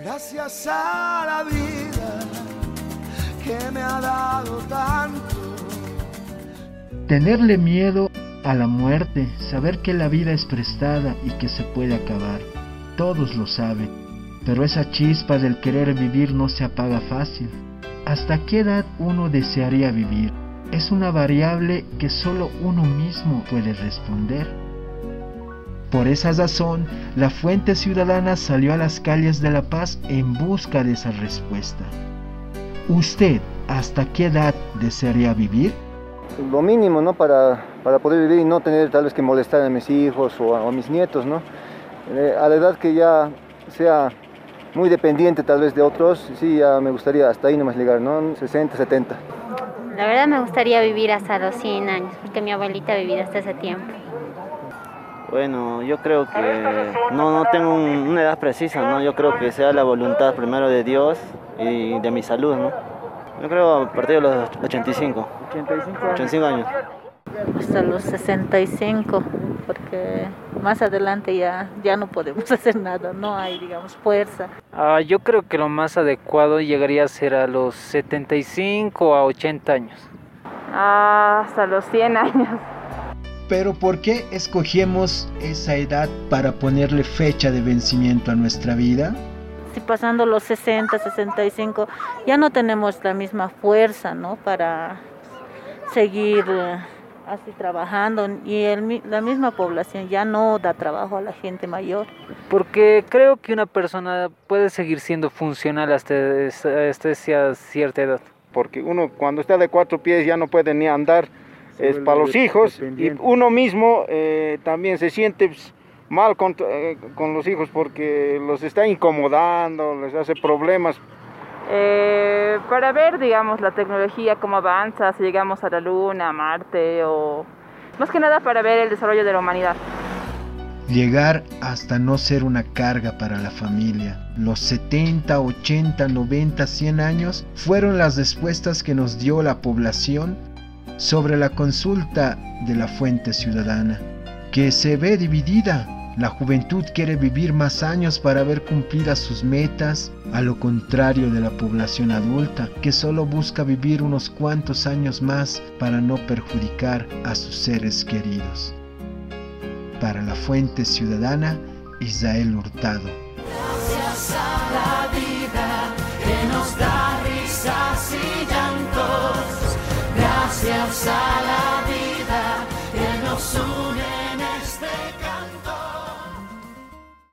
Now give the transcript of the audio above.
Gracias a la vida que me ha dado tanto. Tenerle miedo a la muerte, saber que la vida es prestada y que se puede acabar. Todos lo saben, pero esa chispa del querer vivir no se apaga fácil. ¿Hasta qué edad uno desearía vivir? Es una variable que solo uno mismo puede responder. Por esa razón, la Fuente Ciudadana salió a las calles de La Paz en busca de esa respuesta. ¿Usted hasta qué edad desearía vivir? Lo mínimo, ¿no? Para, para poder vivir y no tener tal vez que molestar a mis hijos o a, mis nietos, ¿no? Eh, a la edad que ya sea muy dependiente tal vez de otros, sí, ya me gustaría hasta ahí nomás llegar, ¿no? 60, 70. La verdad me gustaría vivir hasta los 100 años, porque mi abuelita ha vivido hasta ese tiempo. Bueno, yo creo que no, no tengo una edad precisa, ¿no? Yo creo que sea la voluntad primero de Dios y de mi salud, ¿no? Yo creo a partir de los 85. 85 85 años. Hasta los 65, porque más adelante ya, ya no podemos hacer nada, no hay, digamos, fuerza. Ah, yo creo que lo más adecuado llegaría a ser a los 75 a 80 años. Ah, hasta los 100 años. Pero ¿por qué escogemos esa edad para ponerle fecha de vencimiento a nuestra vida? Si pasando los 60, 65, ya no tenemos la misma fuerza, ¿no? Para seguir eh, así trabajando y la misma población ya no da trabajo a la gente mayor. Porque creo que una persona puede seguir siendo funcional hasta, hasta cierta edad. Porque uno cuando está de cuatro pies ya no puede ni andar es para los hijos y uno mismo eh, también se siente pues, mal eh, con, los hijos porque los está incomodando, les hace problemas. Eh, para ver, digamos, la tecnología, cómo avanza, si llegamos a la Luna, a Marte o más que nada para ver el desarrollo de la humanidad. Llegar hasta no ser una carga para la familia. Los 70, 80, 90, 100 años fueron las respuestas que nos dio la población sobre la consulta de la fuente ciudadana, que se ve dividida. La juventud quiere vivir más años para ver cumplidas sus metas, a lo contrario de la población adulta, que solo busca vivir unos cuantos años más para no perjudicar a sus seres queridos. Para la fuente ciudadana, Israel Hurtado. Gracias a la vida que nos da